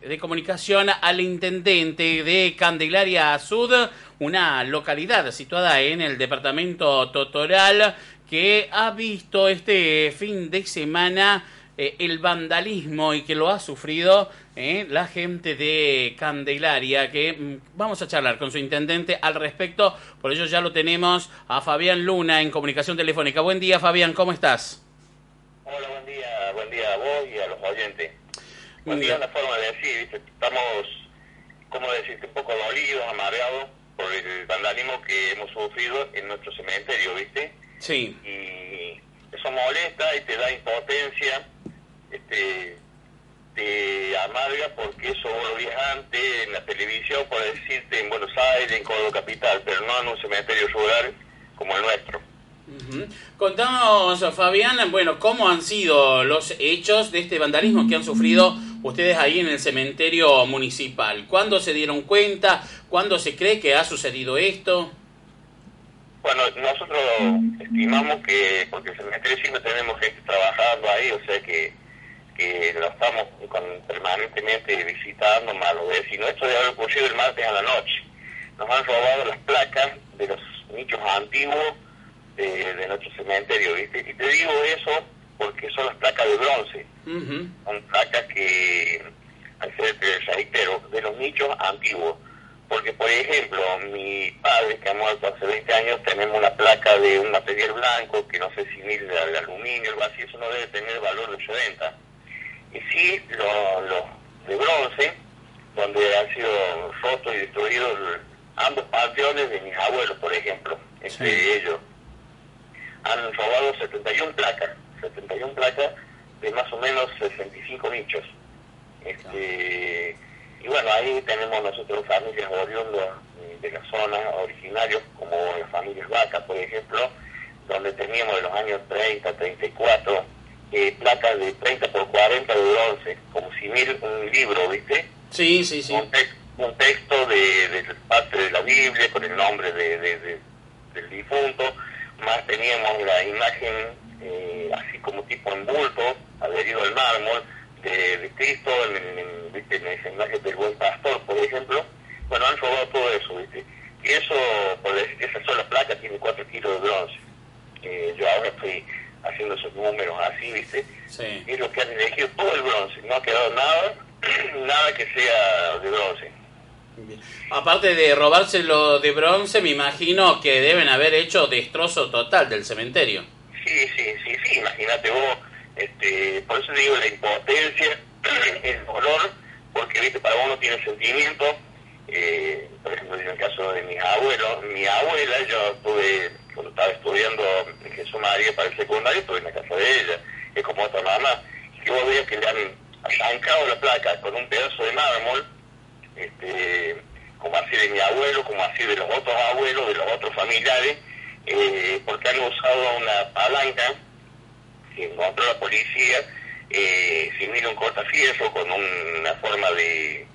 De comunicación al intendente de Candelaria Sud, una localidad situada en el departamento Totoral que ha visto este fin de semana eh, el vandalismo y que lo ha sufrido eh, la gente de Candelaria, que mm, vamos a charlar con su intendente al respecto, por ello ya lo tenemos a Fabián Luna en comunicación telefónica. Buen día Fabián, ¿cómo estás? Hola, buen día, buen día a vos y a los oyentes. Día, una forma de decir, estamos, como decirte, un poco dolidos, amargados por el vandalismo que hemos sufrido en nuestro cementerio, ¿viste? Sí. Y eso molesta y te da impotencia, este, te amarga porque eso vos lo antes en la televisión, por decirte, en Buenos Aires, en Córdoba Capital, pero no en un cementerio rural como el nuestro. Contanos, Fabián, bueno, cómo han sido los hechos de este vandalismo que han sufrido ustedes ahí en el cementerio municipal. ¿Cuándo se dieron cuenta? ¿Cuándo se cree que ha sucedido esto? Bueno, nosotros estimamos que, porque el cementerio siempre tenemos gente trabajando ahí, o sea que, que lo estamos permanentemente visitando, más lo vecinos. Esto debe haber ocurrido el martes a la noche. Nos han robado las placas de los nichos antiguos de, nuestro cementerio, ¿viste? Y te digo eso porque son las placas de bronce. Son placas que, al ser reitero, de los nichos antiguos. Porque, por ejemplo, mi padre, que ha muerto hace 20 años, tenemos una placa de un material blanco, que no sé si mide de, aluminio, algo así, eso no debe tener valor de 80. Y sí, los de bronce, donde han sido rotos y destruidos ambos panteones de mis abuelos, por ejemplo, entre ellos han robado 71 placas, 71 placas de más o menos 65 nichos. Este, y bueno, ahí tenemos nosotros familias oriundas de la zona, originarios como las familias Vaca, por ejemplo, donde teníamos en los años 30, 34, eh, placas de 30 por 40 de bronce, como si mil un libro, ¿viste? Sí, sí, sí. Un, texto de, parte de la Biblia con el nombre de, del difunto más teníamos la imagen eh, así como tipo en bulto, adherido al mármol, de, Cristo, en, en, esa imagen del buen pastor, por ejemplo. Bueno, han robado todo eso, ¿viste? Y eso, por esa sola placa tiene 4 kilos de bronce. Eh, yo ahora estoy haciendo esos números así, ¿viste? Sí. Y es lo que han elegido todo el bronce, no ha quedado nada, nada que sea de bronce. Aparte de robárselo de bronce, me imagino que deben haber hecho destrozo total del cementerio. Imagínate este, por eso digo la impotencia, el dolor, porque viste, para uno tiene sentimiento, eh, por ejemplo, en el caso de mis abuelos, mi abuela, yo estuve, cuando estaba estudiando en Jesús María para el secundario, estuve en la casa de ella, es como otra mamá, y vos veías que le han arrancado la placa con un pedazo de mármol, este, como así de mi abuelo, como así de los otros abuelos, de los otros familiares, eh, porque han usado una palanca que encontró la policía, eh, sin un cortafierro con una forma de,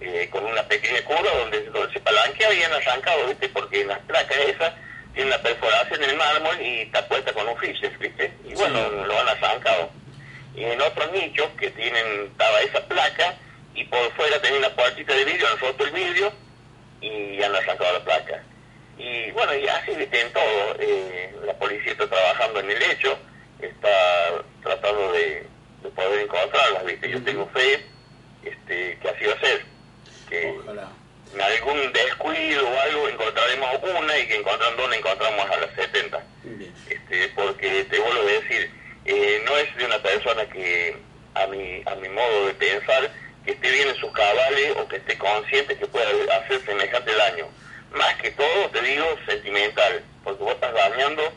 eh, con una pequeña curva donde, se palanquea y han arrancado, ¿viste? porque en las placas esas tiene una perforación en el mármol y está puesta con un fisher, ¿viste? Y bueno, lo han arrancado. Y en otros nichos que tienen, estaba esa placa, y por fuera tenía una puertita de vidrio, han roto el vidrio y han sacado la placa. Y bueno, y así en todo, eh, la policía está trabajando en el hecho, está tratando de, poder encontrarlas, ¿viste? Yo tengo fe este, que así va a ser, que en algún descuido o algo encontraremos una y que encontrando una encontramos a las 70. Este, porque te vuelvo a decir, eh, no es de una persona que a mi, a mi modo de pensar, que esté bien en sus cabales o que esté consciente que pueda hacer semejante daño. Más que todo, te digo, sentimental, porque vos estás dañando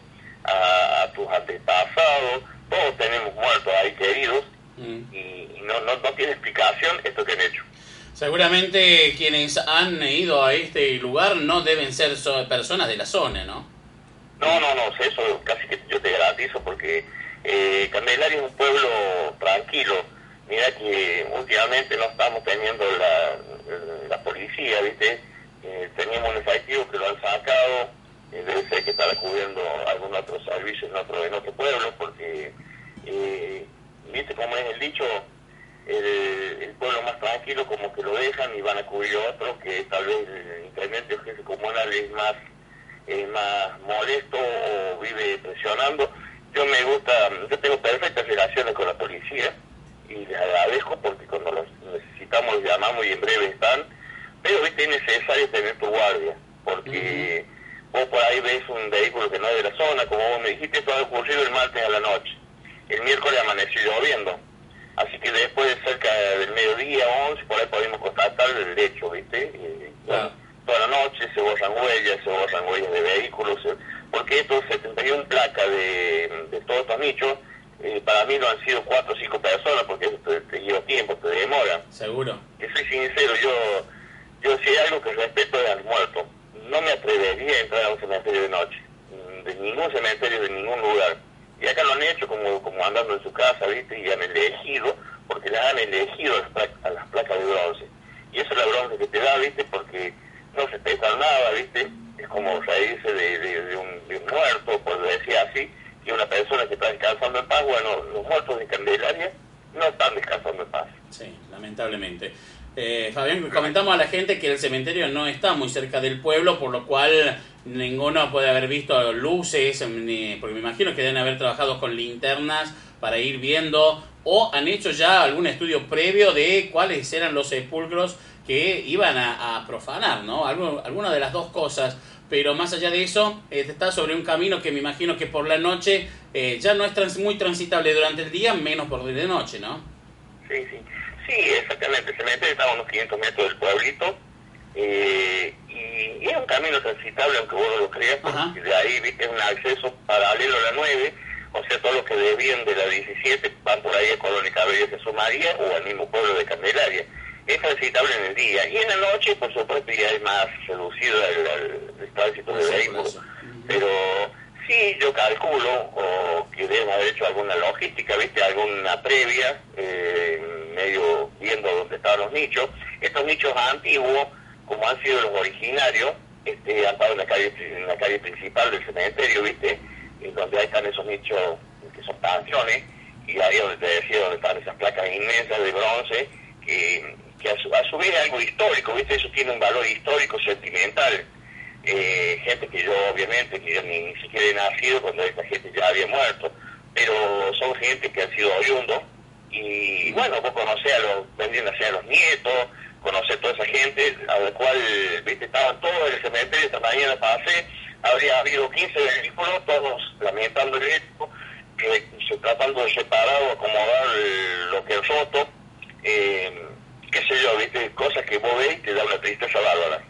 a, tus antepasados, todos tenemos muertos ahí queridos, mm. y no, no, no tiene explicación esto que han hecho. Seguramente quienes han ido a este lugar no deben ser personas de la zona, ¿no? No, no, no, eso casi que yo te garantizo porque eh, Candelaria es un pueblo tranquilo. Mira que últimamente no estamos teniendo la, la policía, ¿viste? Eh, teníamos un efectivo que lo han sacado, debe ser que está cubriendo algún otro servicio en otro, en otro pueblo, porque, eh, ¿viste cómo es el dicho? el, pueblo más tranquilo como que lo dejan y van a cubrir otro que tal vez el incremento jefe comunal es más más molesto o vive presionando. Yo me gusta, yo tengo perfectas relaciones con la policía y les agradezco porque cuando los necesitamos los llamamos y en breve están, pero ¿viste? es necesario tener tu guardia porque vos por ahí ves un vehículo que no es de la zona, como vos me dijiste, esto ha ocurrido el martes a la noche. El miércoles amaneció lloviendo Así que después, de cerca del mediodía, 11, por ahí podemos constatar el hecho, ¿viste? Toda la noche se borran huellas, se borran huellas de vehículos, eh, porque estos 71 placas de, de todos estos nichos, eh, para mí no han sido 4 o 5 personas, porque eso te, lleva tiempo, te demora. Seguro. Y soy sincero, yo, yo si hay algo que respeto es al muerto. No me atrevería a entrar a un cementerio de noche, de ningún cementerio, de ningún lugar y acá lo han hecho como, como andando en su casa, ¿viste? Y han elegido, porque le han elegido a las, placas, de bronce. Y eso es la bronce que te da, ¿viste? Porque no se pesa nada, ¿viste? Es como reírse de, de, un, muerto, por decir así, y una persona que está descansando en paz, bueno, los muertos de Candelaria no están descansando en paz. Sí, lamentablemente. Eh, Fabián, comentamos a la gente que el cementerio no está muy cerca del pueblo, por lo cual ninguno puede haber visto luces, porque me imagino que deben haber trabajado con linternas para ir viendo, o han hecho ya algún estudio previo de cuáles eran los sepulcros que iban a, profanar, ¿no? alguna de las dos cosas. Pero más allá de eso, eh, está sobre un camino que me imagino que por la noche eh, ya no es muy transitable durante el día, menos por de noche, ¿no? Sí, sí. Sí, exactamente. Se mete, está a unos 500 metros del pueblito. Eh, y, es un camino transitable, aunque vos no lo creas, porque de ahí es un acceso paralelo a la 9. O sea, todos los que debían de la 17 van por ahí a Colonia Cabello de Sumaría o al mismo pueblo de Candelaria. Es transitable en el día. Y en la noche, por supuesto, ya es más reducido el, tránsito de vehículos. Pero sí, yo calculo o que deben haber hecho alguna logística, ¿viste? Alguna previa. Eh, medio viendo dónde estaban los nichos. Estos nichos antiguos, como han sido los originarios, este, han estado en la calle, en la calle principal del cementerio, ¿viste? Donde ahí están esos nichos que son panteones, y ahí donde te decía, donde están esas placas inmensas de bronce, que, a, su, a su vez es algo histórico, ¿viste? Eso tiene un valor histórico, sentimental. Eh, gente que yo obviamente, ni, siquiera he nacido cuando esta gente ya había muerto, pero son gente que han sido oriundos y bueno, vos conocés a los, vendrían a los nietos, conocés toda esa gente, a la cual, viste, estaban todos en el cementerio esta mañana pasé, habría habido 15 vehículos, todos lamentando el hecho, se tratando de separar o acomodar lo que es roto, eh, qué sé yo, viste, cosas que vos ves y te da una tristeza bárbara.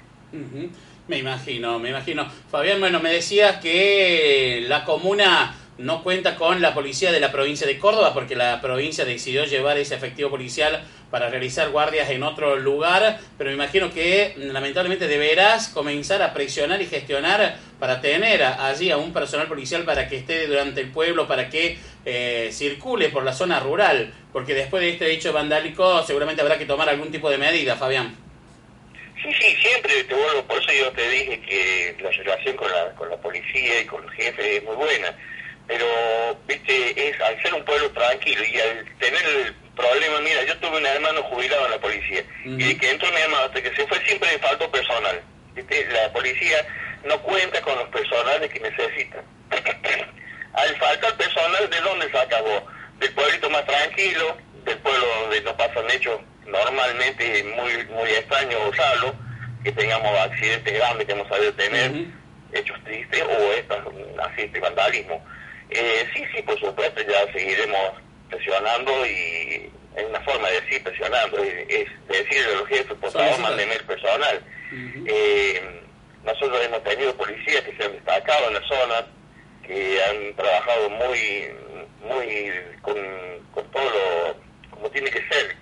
Me imagino, me imagino. Fabián, bueno, me decías que la comuna no cuenta con la policía de la provincia de Córdoba porque la provincia decidió llevar ese efectivo policial para realizar guardias en otro lugar, pero me imagino que lamentablemente deberás comenzar a presionar y gestionar para tener allí a un personal policial para que esté durante el pueblo, para que eh, circule por la zona rural, porque después de este hecho vandálico seguramente habrá que tomar algún tipo de medida, Fabián. Sí, sí, siempre te vuelvo, por eso yo te dije que la relación con la, con la policía y con el jefe es muy buena pero viste es al ser un pueblo tranquilo y al tener el problema mira yo tuve un hermano jubilado en la policía. Y que entró mi hermano hasta que se fue siempre le faltó personal ¿viste? la policía no cuenta con los personales que necesita al faltar personal de dónde se acabó del pueblito más tranquilo del pueblo donde no pasan hechos normalmente muy muy extraños o raros que tengamos accidentes grandes que hemos sabido tener hechos tristes o estas así este vandalismo eh, sí, sí, por supuesto, ya seguiremos presionando y es una forma de decir presionando, es, decirle a los jefes, por favor, mándenme el personal. eh, nosotros hemos tenido policías que se han destacado en la zona, que han trabajado muy, muy con, con todo lo como tiene que ser,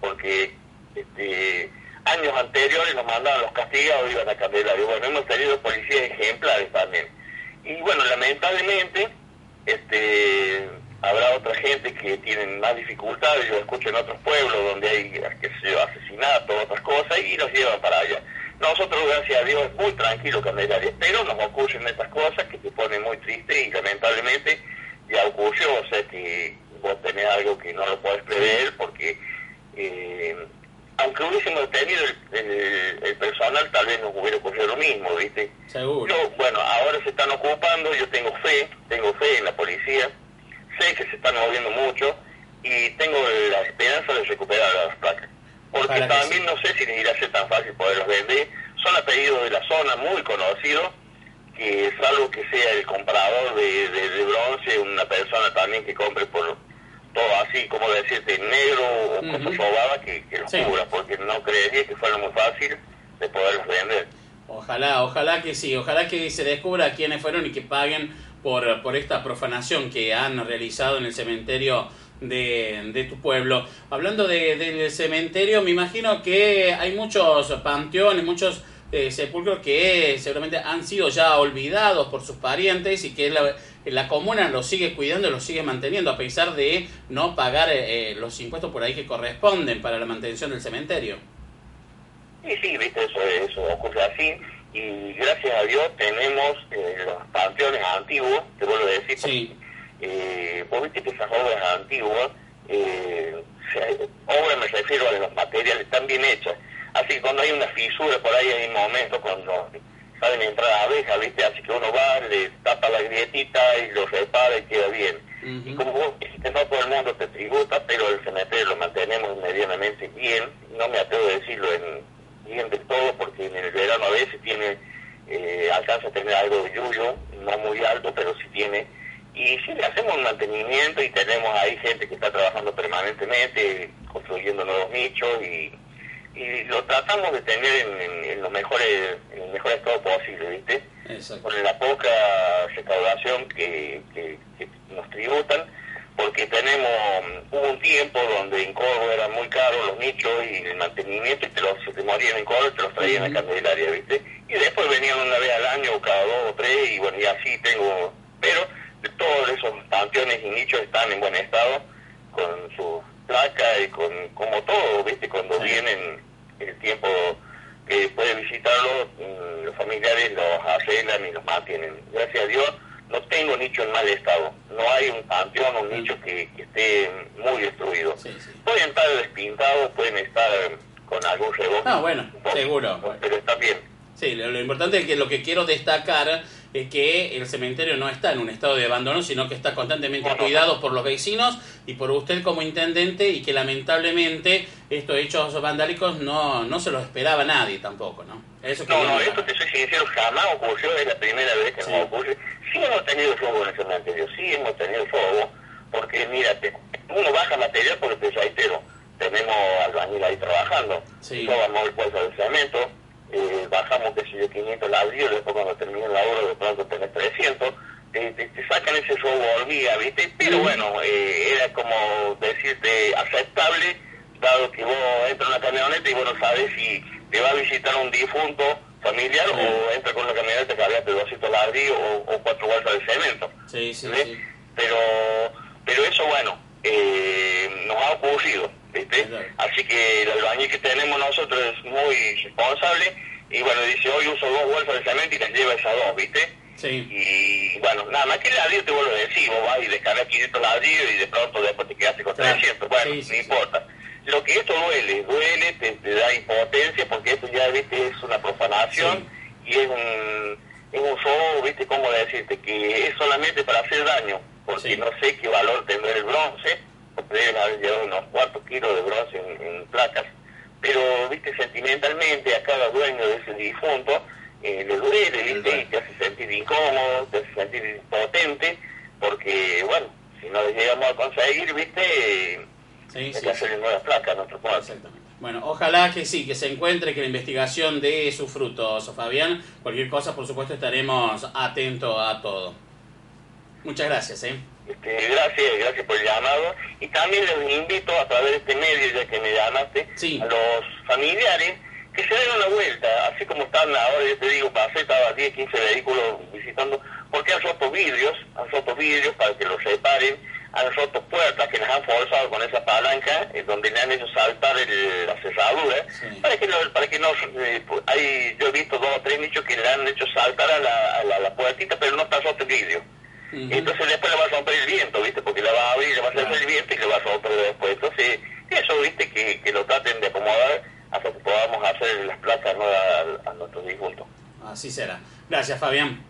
porque este, años anteriores nos mandaban los castigados, iban a Candelaria. Bueno, hemos tenido policías ejemplares también. Y bueno, lamentablemente, este habrá otra gente que tienen más dificultades, yo escucho en otros pueblos donde hay qué sé yo, asesinatos, otras cosas, y los llevan para allá. Nosotros, gracias a Dios, es muy tranquilo Candelaria, pero nos ocurren estas cosas que te ponen muy triste y lamentablemente ya ocurrió, o sea que vos tenés algo que no lo podés prever porque eh, aunque hubiésemos tenido el, personal, tal vez nos hubiera ocurrido lo mismo, ¿viste? Seguro. bueno, ahora se están ocupando, yo tengo fe, tengo fe en la policía, sé que se están moviendo mucho y tengo la esperanza de recuperar las placas. Porque también no sé si les irá a ser tan fácil poderlos vender. Son apellidos de la zona muy conocidos, que salvo que sea el comprador de, de, bronce, una persona también que compre por todo así, como decirte, negro o uh -huh. que, que los cubra, porque no creería que fuera muy fácil de poderlos vender. Ojalá, ojalá que sí, ojalá que se descubra quiénes fueron y que paguen por, por esta profanación que han realizado en el cementerio de, de tu pueblo. Hablando de, del cementerio, me imagino que hay muchos panteones, muchos eh, sepulcros que seguramente han sido ya olvidados por sus parientes y que la, la comuna los sigue cuidando, los sigue manteniendo a pesar de no pagar eh, los impuestos por ahí que corresponden para la mantención del cementerio. Sí, sí, viste, eso, eso ocurre así y gracias a Dios tenemos eh, los panteones antiguos, te vuelvo a decir, sí. eh, vos viste que esas obras antiguas, eh, obras me refiero a los materiales, están bien hechas, así que cuando hay una fisura por ahí hay un momento cuando saben entrar abejas, viste, así que uno va, le tapa la grietita y lo repara y queda bien. Y como vos dijiste, no todo el mundo te tributa, pero el cementerio lo mantenemos medianamente bien, no me atrevo a decirlo en bien de todo, porque en el verano a veces tiene, eh, alcanza a tener algo de yuyo, no muy alto, pero sí tiene. Y sí le hacemos un mantenimiento y tenemos ahí gente que está trabajando permanentemente, construyendo nuevos nichos y, y lo tratamos de tener en, en, los mejores, el mejor estado posible, ¿viste? Con la poca recaudación que, que, que nos tributan porque tenemos, hubo un tiempo donde en Córdoba eran muy caros los nichos y el mantenimiento, y te los, se te morían en Córdoba y te los traían a Candelaria, ¿viste? Y después venían una vez al año, o cada dos o tres, y bueno, y así tengo, pero todos esos panteones y nichos están en buen estado, con su placa y con, como todo, ¿viste? Cuando vienen el tiempo que puede visitarlos, mm, los familiares los arreglan y los mantienen. Gracias a Dios no tengo nicho en mal estado. No hay un panteón o un nicho que, esté muy destruido. Pueden estar despintados, pueden estar con algún rebote. Ah, bueno, seguro. Pero está bien. Sí, lo, importante es que lo que quiero destacar es que el cementerio no está en un estado de abandono, sino que está constantemente cuidado por los vecinos y por usted como intendente y que lamentablemente estos hechos vandálicos no, no se los esperaba nadie tampoco, ¿no? Eso no, no, esto que soy sincero jamás ocurrió, es la primera vez que nos ocurre. Sí hemos tenido robo en el cementerio, sí hemos tenido robo, porque mírate, uno baja material por el reitero, tenemos albañil ahí trabajando, sí. tomamos el puesto del cemento, eh, bajamos, qué sé yo, 500 ladrillos, después cuando termina la obra de pronto tenés 300, te, te, sacan ese robo hormiga, ¿viste? Pero bueno, eh, era como decirte aceptable, dado que vos entras en una camioneta y vos no sabes si te va a visitar un difunto familiar o entra con una camioneta que de 200 ladrillos o, o, cuatro bolsas de cemento. Sí, sí, sí. Pero, pero eso, bueno, eh, nos ha ocurrido, ¿viste? Así que el albañil que tenemos nosotros es muy responsable y bueno, dice, hoy uso dos bolsas de cemento y les lleva esas dos, ¿viste? Sí. Y bueno, nada más que ladrillo te vuelvo a decir, vos vas y descargas 500 ladrillos y de pronto después te quedaste con 300, bueno, no importa. Lo que esto duele, duele, te, te, da impotencia porque esto ya, viste, es una profanación y es un, es un show, viste, cómo decirte, que es solamente para hacer daño, porque no sé qué valor tendrá el bronce, porque deben haber llevado unos cuatro kilos de bronce en, en placas, pero, viste, sentimentalmente a cada dueño de ese difunto eh, le duele, viste, y te hace sentir incómodo, te hace sentir impotente, porque, bueno, si no le llegamos a conseguir, viste, Sí, sí, nuevas placas, nuestro Exactamente. Bueno, ojalá que sí, que se encuentre, que la investigación dé sus frutos, Fabián. Cualquier cosa, por supuesto, estaremos atentos a todo. Muchas gracias, ¿eh? Este, gracias, gracias por el llamado. Y también les invito a través de este medio, ya que me llamaste, sí. a los familiares que se den una vuelta, así como están ahora, yo te digo, pasé, estaba 10, 15 vehículos visitando, porque han roto vidrios, han roto vidrios para que los reparen, han roto puertas que les han forzado con esa palanca, eh, donde le han hecho saltar el, la cerradura, para que no, para que no, eh, hay, yo he visto dos o tres nichos que le han hecho saltar a la, la, puertita, pero no está roto el vidrio. Entonces después le va a romper el viento, ¿viste? Porque le va a abrir, le va a hacer el viento y le va a romper después. Entonces, eso, ¿viste? Que, que lo traten de acomodar hasta que podamos hacer las plazas nuevas a, nuestros difuntos. Así será. Gracias, Fabián.